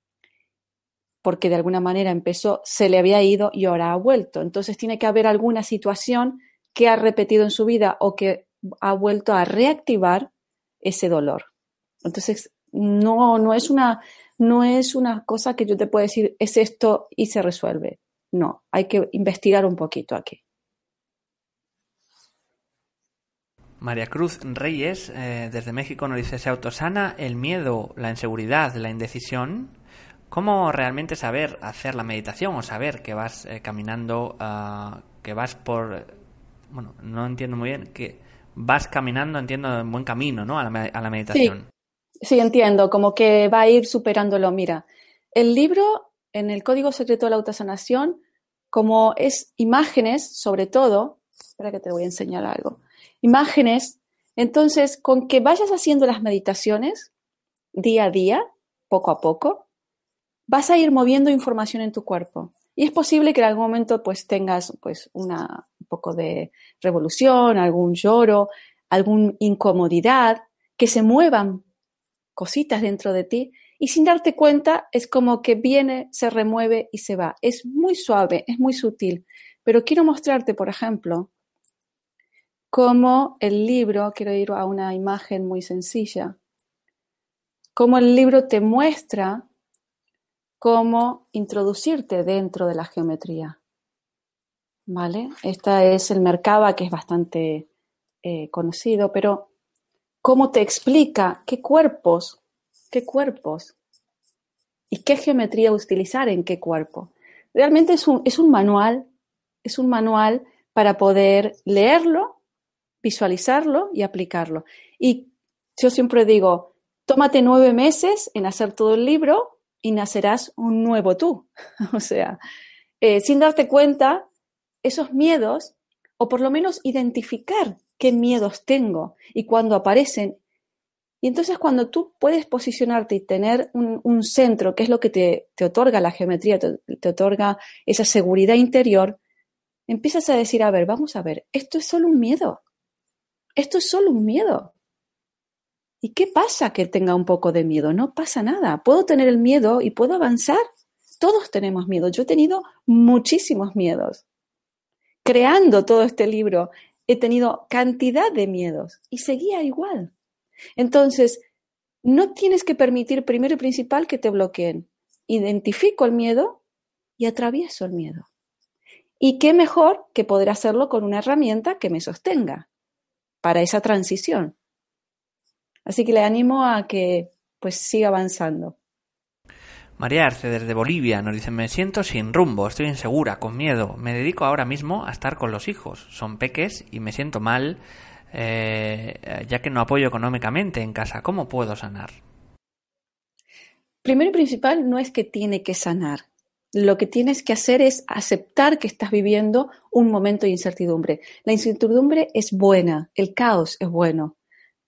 porque de alguna manera empezó, se le había ido y ahora ha vuelto. Entonces tiene que haber alguna situación que ha repetido en su vida o que ha vuelto a reactivar ese dolor. Entonces, no, no es una, no es una cosa que yo te pueda decir, es esto y se resuelve. No, hay que investigar un poquito aquí. María Cruz Reyes, eh, desde México, nos dice, ¿se autosana el miedo, la inseguridad, la indecisión? ¿Cómo realmente saber hacer la meditación o saber que vas eh, caminando, ah, que vas por... Bueno, no entiendo muy bien, que vas caminando, entiendo, en buen camino, ¿no? A la, a la meditación. Sí, sí, entiendo, como que va a ir superándolo. Mira, el libro en el código secreto de la autosanación, como es imágenes, sobre todo, espera que te voy a enseñar algo, imágenes, entonces con que vayas haciendo las meditaciones día a día, poco a poco, vas a ir moviendo información en tu cuerpo. Y es posible que en algún momento pues tengas pues una, un poco de revolución, algún lloro, alguna incomodidad, que se muevan cositas dentro de ti y sin darte cuenta es como que viene, se remueve y se va. Es muy suave, es muy sutil. Pero quiero mostrarte, por ejemplo, cómo el libro, quiero ir a una imagen muy sencilla, cómo el libro te muestra cómo introducirte dentro de la geometría. ¿Vale? Esta es el Merkaba, que es bastante eh, conocido, pero cómo te explica qué cuerpos, qué cuerpos y qué geometría utilizar en qué cuerpo. Realmente es un, es un manual, es un manual para poder leerlo, visualizarlo y aplicarlo. Y yo siempre digo, tómate nueve meses en hacer todo el libro y nacerás un nuevo tú. o sea, eh, sin darte cuenta, esos miedos, o por lo menos identificar qué miedos tengo y cuando aparecen. Y entonces cuando tú puedes posicionarte y tener un, centro, que es lo que te, otorga la geometría, te, te otorga esa seguridad interior, empiezas a decir, a ver, vamos a ver, esto es solo un miedo. Esto es solo un miedo. ¿Y qué pasa que tenga un poco de miedo? No pasa nada. Puedo tener el miedo y puedo avanzar. Todos tenemos miedo. Yo he tenido muchísimos miedos. Creando todo este libro, he tenido cantidad de miedos y seguía igual. Entonces, no tienes que permitir primero y principal que te bloqueen. Identifico el miedo y atravieso el miedo. Y qué mejor que poder hacerlo con una herramienta que me sostenga para esa transición. Así que le animo a que pues siga avanzando. María Arce desde Bolivia nos dice me siento sin rumbo, estoy insegura, con miedo, me dedico ahora mismo a estar con los hijos, son peques y me siento mal eh, ya que no apoyo económicamente en casa, ¿cómo puedo sanar? Primero y principal no es que tiene que sanar, lo que tienes que hacer es aceptar que estás viviendo un momento de incertidumbre. La incertidumbre es buena, el caos es bueno.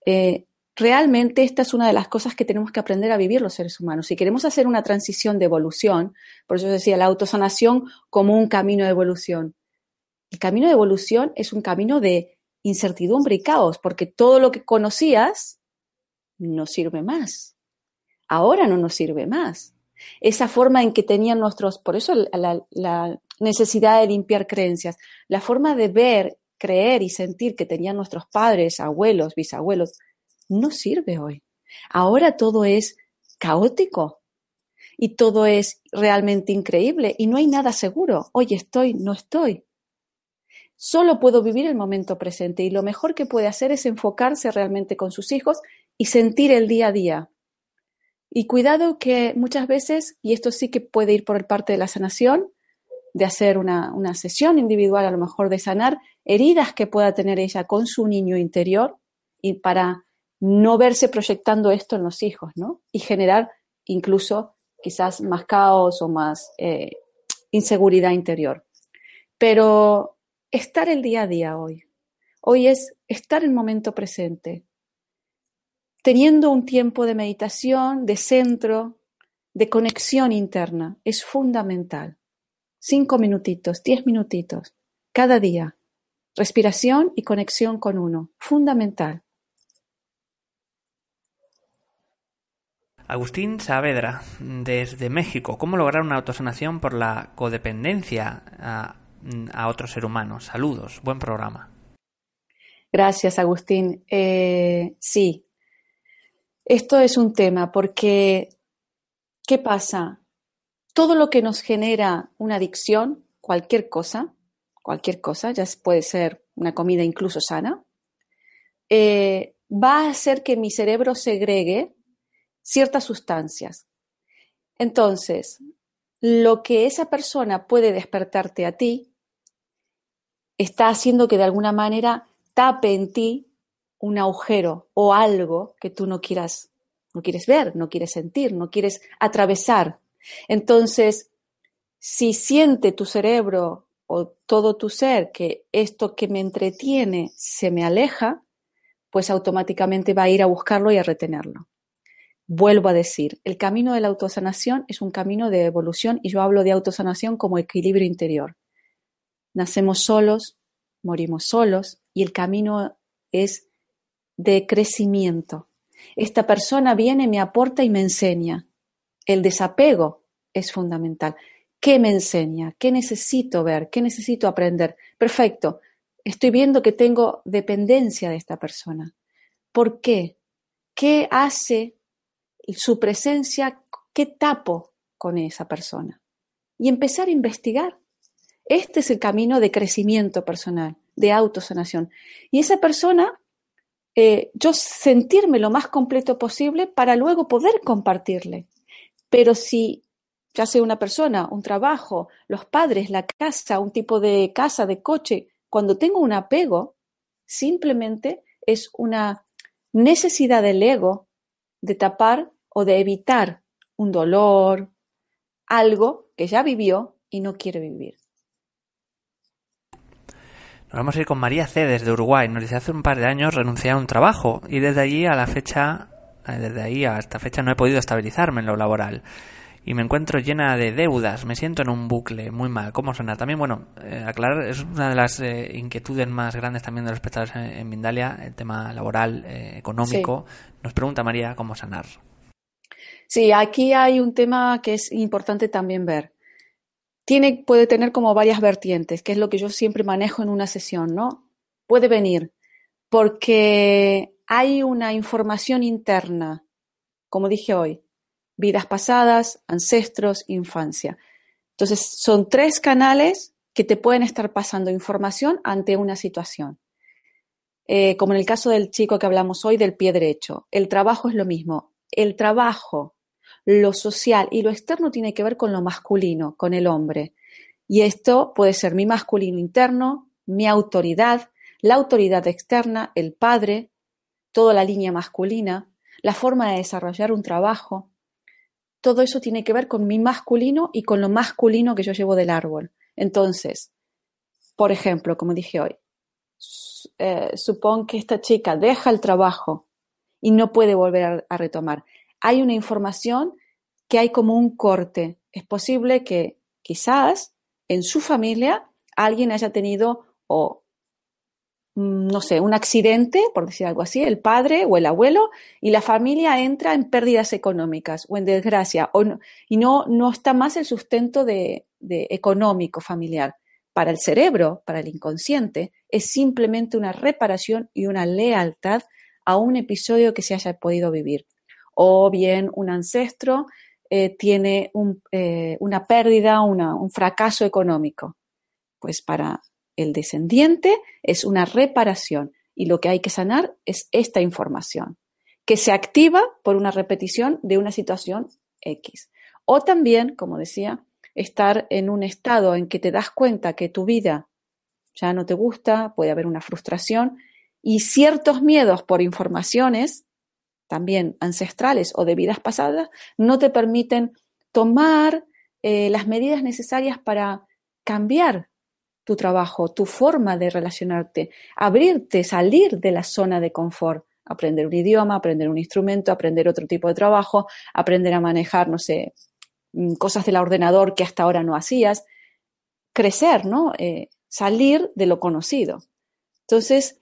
Eh, realmente esta es una de las cosas que tenemos que aprender a vivir los seres humanos. Si queremos hacer una transición de evolución, por eso decía la autosanación como un camino de evolución. El camino de evolución es un camino de incertidumbre y caos, porque todo lo que conocías no sirve más. Ahora no nos sirve más. Esa forma en que tenían nuestros, por eso la, la necesidad de limpiar creencias, la forma de ver, creer y sentir que tenían nuestros padres, abuelos, bisabuelos, no sirve hoy. Ahora todo es caótico y todo es realmente increíble y no hay nada seguro. Hoy estoy, no estoy. Solo puedo vivir el momento presente y lo mejor que puede hacer es enfocarse realmente con sus hijos y sentir el día a día. Y cuidado que muchas veces, y esto sí que puede ir por el parte de la sanación, de hacer una, una sesión individual, a lo mejor de sanar heridas que pueda tener ella con su niño interior y para no verse proyectando esto en los hijos, ¿no? Y generar incluso quizás más caos o más eh, inseguridad interior. Pero estar el día a día hoy. Hoy es estar el momento presente, teniendo un tiempo de meditación, de centro, de conexión interna. Es fundamental. Cinco minutitos, diez minutitos, cada día. Respiración y conexión con uno. Fundamental. Agustín Saavedra, desde México, ¿cómo lograr una autosanación por la codependencia a, otro ser humano? Saludos, buen programa. Gracias, Agustín. Eh, sí, esto es un tema porque, ¿qué pasa? Todo lo que nos genera una adicción, cualquier cosa, cualquier cosa, ya puede ser una comida incluso sana, eh, va a hacer que mi cerebro segregue ciertas sustancias. Entonces, lo que esa persona puede despertarte a ti está haciendo que de alguna manera tape en ti un agujero o algo que tú no quieras, no quieres ver, no quieres sentir, no quieres atravesar. Entonces, si siente tu cerebro o todo tu ser que esto que me entretiene se me aleja, pues automáticamente va a ir a buscarlo y a retenerlo. Vuelvo a decir, el camino de la autosanación es un camino de evolución y yo hablo de autosanación como equilibrio interior. Nacemos solos, morimos solos y el camino es de crecimiento. Esta persona viene, me aporta y me enseña. El desapego es fundamental. ¿Qué me enseña? ¿Qué necesito ver? ¿Qué necesito aprender? Perfecto. Estoy viendo que tengo dependencia de esta persona. ¿Por qué? ¿Qué hace su presencia? ¿Qué tapo con esa persona? Y empezar a investigar. Este es el camino de crecimiento personal, de autosanación. Y esa persona eh, yo sentirme lo más completo posible para luego poder compartirle. Pero si ya sea una persona, un trabajo, los padres, la casa, un tipo de casa, de coche, cuando tengo un apego, simplemente es una necesidad del ego de tapar o de evitar un dolor, algo que ya vivió y no quiere vivir. Vamos a ir con María C. desde Uruguay. Nos dice, hace un par de años renuncié a un trabajo y desde allí a la fecha, eh, desde ahí a esta fecha no he podido estabilizarme en lo laboral. Y me encuentro llena de deudas, me siento en un bucle muy mal. ¿Cómo sanar? También, bueno, eh, aclarar, es una de las eh, inquietudes más grandes también de los espectadores en, Mindalia, el tema laboral, económico. Nos pregunta María cómo sanar. Sí, aquí hay un tema que es importante también ver puede tener como varias vertientes, que es lo que yo siempre manejo en una sesión, ¿no? Puede venir porque hay una información interna, como dije hoy, vidas pasadas, ancestros, infancia. Entonces, son tres canales que te pueden estar pasando información ante una situación. Eh, como en el caso del chico que hablamos hoy del pie derecho. El trabajo es lo mismo. El trabajo lo social y lo externo tiene que ver con lo masculino, con el hombre. Y esto puede ser mi masculino interno, mi autoridad, la autoridad externa, el padre, toda la línea masculina, la forma de desarrollar un trabajo. Todo eso tiene que ver con mi masculino y con lo masculino que yo llevo del árbol. Entonces, por ejemplo, como dije hoy, eh, supón que esta chica deja el trabajo y no puede volver a retomar hay una información que hay como un corte. Es posible que quizás en su familia alguien haya tenido o mm, no sé, un accidente, por decir algo así, el padre o el abuelo, y la familia entra en pérdidas económicas o en desgracia, y no, no está más el sustento de económico familiar. Para el cerebro, para el inconsciente, es simplemente una reparación y una lealtad a un episodio que se haya podido vivir o bien un ancestro eh, tiene eh, una pérdida, un fracaso económico. Pues para el descendiente es una reparación y lo que hay que sanar es esta información, que se activa por una repetición de una situación X. O también, como decía, estar en un estado en que te das cuenta que tu vida ya no te gusta, puede haber una frustración y ciertos miedos por informaciones también ancestrales o de vidas pasadas, no te permiten tomar eh, las medidas necesarias para cambiar tu trabajo, tu forma de relacionarte, abrirte, salir de la zona de confort, aprender un idioma, aprender un instrumento, aprender otro tipo de trabajo, aprender a manejar, no sé, mm, cosas del ordenador que hasta ahora no hacías, crecer, ¿no? Eh, salir de lo conocido. Entonces,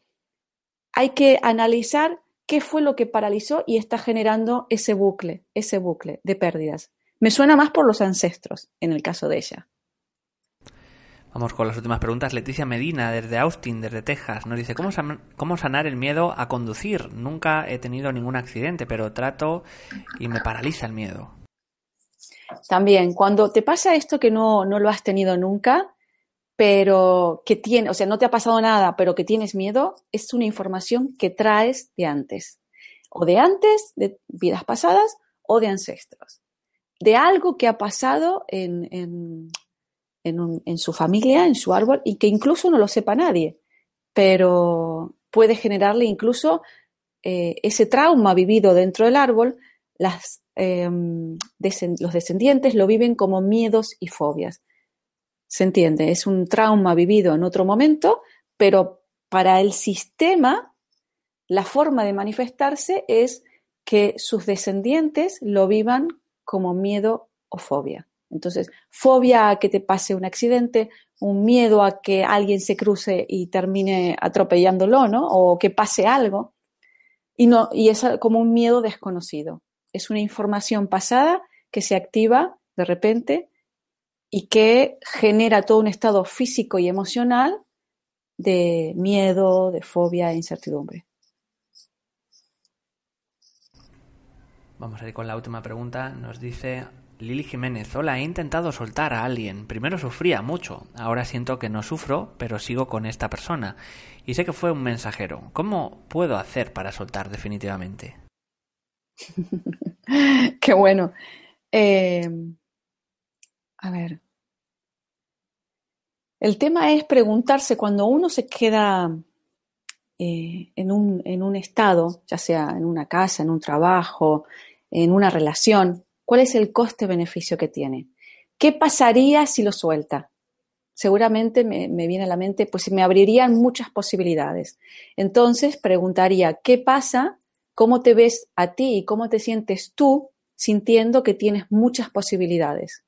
hay que analizar qué fue lo que paralizó y está generando ese bucle, ese bucle de pérdidas. Me suena más por los ancestros, en el caso de ella. Vamos con las últimas preguntas. Leticia Medina, desde Austin, desde Texas, nos dice, ¿cómo, ¿cómo sanar el miedo a conducir? Nunca he tenido ningún accidente, pero trato y me paraliza el miedo. También, cuando te pasa esto que no, no lo has tenido nunca, pero que tiene, o sea, no te ha pasado nada, pero que tienes miedo, es una información que traes de antes, o de antes, de vidas pasadas, o de ancestros, de algo que ha pasado en, en, su familia, en su árbol, y que incluso no lo sepa nadie, pero puede generarle incluso eh, ese trauma vivido dentro del árbol, em, los descendientes lo viven como miedos y fobias. ¿Se entiende? Es un trauma vivido en otro momento, pero para el sistema la forma de manifestarse es que sus descendientes lo vivan como miedo o fobia. Entonces, fobia a que te pase un accidente, un miedo a que alguien se cruce y termine atropellándolo, ¿no? O que pase algo. Y, no, y es como un miedo desconocido. Es una información pasada que se activa de repente y que genera todo un estado físico y emocional de miedo, de fobia e incertidumbre. Vamos a ir con la última pregunta. Nos dice Lili Jiménez, hola, he intentado soltar a alguien. Primero sufría mucho, ahora siento que no sufro, pero sigo con esta persona. Y sé que fue un mensajero. ¿Cómo puedo hacer para soltar definitivamente? Qué bueno. Eh, a ver. El tema es preguntarse cuando uno se queda eh, en, un, en un estado, ya sea en una casa, en un trabajo, en una relación, ¿Cuál es el coste-beneficio que tiene? ¿Qué pasaría si lo suelta? Seguramente me, viene a la mente, pues me abrirían muchas posibilidades. Entonces preguntaría, ¿qué pasa? ¿Cómo te ves a ti y cómo te sientes tú sintiendo que tienes muchas posibilidades?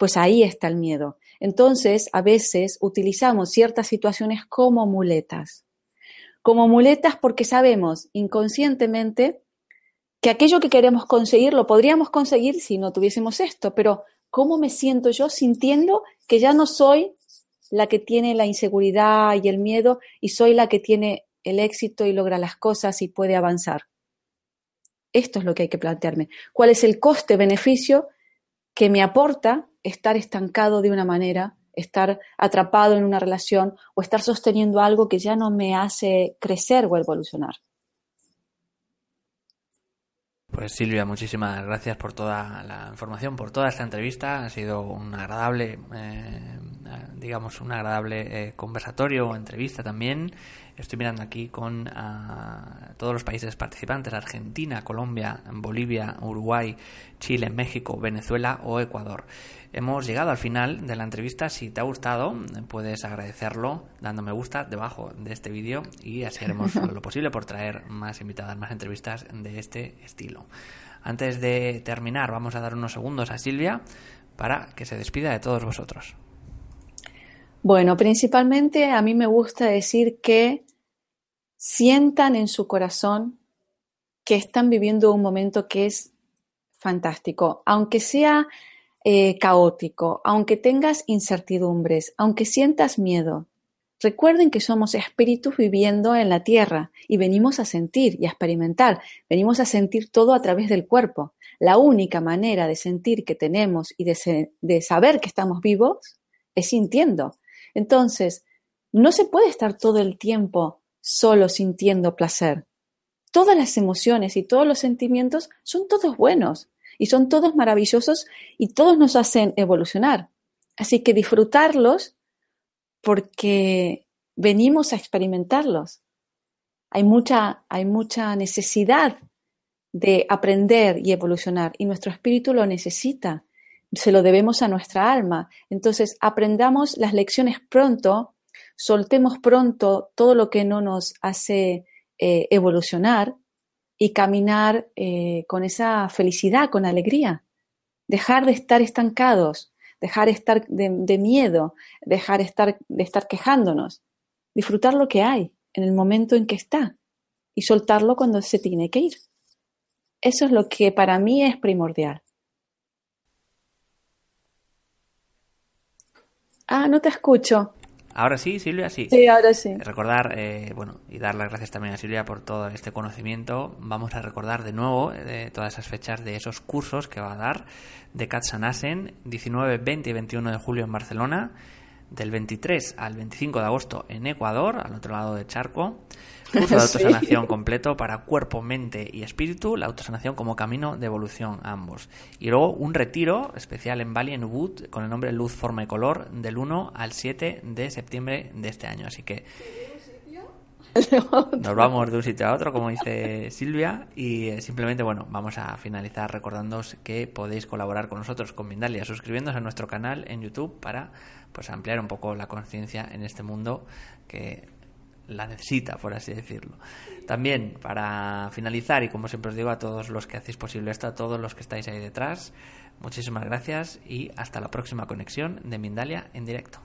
Pues ahí está el miedo. Entonces, a veces utilizamos ciertas situaciones como muletas. Como muletas porque sabemos inconscientemente que aquello que queremos conseguir lo podríamos conseguir si no tuviésemos esto, pero ¿cómo me siento yo sintiendo que ya no soy la que tiene la inseguridad y el miedo y soy la que tiene el éxito y logra las cosas y puede avanzar? Esto es lo que hay que plantearme. ¿Cuál es el coste-beneficio que me aporta estar estancado de una manera, estar atrapado en una relación o estar sosteniendo algo que ya no me hace crecer o evolucionar? Pues Silvia, muchísimas gracias por toda la información, por toda esta entrevista. Ha sido un agradable, eh, digamos, un agradable eh, conversatorio o entrevista también. Estoy mirando aquí con ah, todos los países participantes, Argentina, Colombia, Bolivia, Uruguay, Chile, México, Venezuela o Ecuador. Hemos llegado al final de la entrevista. Si te ha gustado, puedes agradecerlo dando me gusta debajo de este vídeo y así haremos lo posible por traer más invitadas, más entrevistas de este estilo. Antes de terminar, vamos a dar unos segundos a Silvia para que se despida de todos vosotros. Bueno, principalmente a mí me gusta decir que sientan en su corazón que están viviendo un momento que es fantástico, aunque sea eh, caótico, aunque tengas incertidumbres, aunque sientas miedo. Recuerden que somos espíritus viviendo en la tierra y venimos a sentir y a experimentar, venimos a sentir todo a través del cuerpo. La única manera de sentir que tenemos y de, de saber que estamos vivos es sintiendo. Entonces, no se puede estar todo el tiempo solo sintiendo placer. Todas las emociones y todos los sentimientos son todos buenos y son todos maravillosos y todos nos hacen evolucionar. Así que disfrutarlos porque venimos a experimentarlos. Hay mucha, hay mucha necesidad de aprender y evolucionar y nuestro espíritu lo necesita. Se lo debemos a nuestra alma. Entonces, aprendamos las lecciones pronto, soltemos pronto todo lo que no nos hace eh, evolucionar y caminar eh, con esa felicidad, con alegría. Dejar de estar estancados, dejar de estar de, miedo, dejar estar, de estar quejándonos. Disfrutar lo que hay en el momento en que está y soltarlo cuando se tiene que ir. Eso es lo que para mí es primordial. Ah, no te escucho. Ahora sí, Silvia, sí. Sí, ahora sí. Recordar, eh, bueno, y dar las gracias también a Silvia por todo este conocimiento. Vamos a recordar de nuevo eh, todas esas fechas de esos cursos que va a dar de Katsanasen, 19, 20 y 21 de julio en Barcelona, del 23 al 25 de agosto en Ecuador, al otro lado de Charco. Curso de autosanación completo para cuerpo, mente y espíritu, la autosanación como camino de evolución ambos. Y luego un retiro especial en Bali, en Ubud, con el nombre Luz, Forma y Color, del 1 al 7 de septiembre de este año. Así que nos vamos de un sitio a otro, como dice Silvia, y eh, simplemente, bueno, vamos a finalizar recordándoos que podéis colaborar con nosotros, con Mindalia, suscribiéndose a nuestro canal en YouTube para pues ampliar un poco la conciencia en este mundo que la necesita, por así decirlo. También, para finalizar, y como siempre os digo a todos los que hacéis posible esto, a todos los que estáis ahí detrás, muchísimas gracias y hasta la próxima conexión de Mindalia en directo.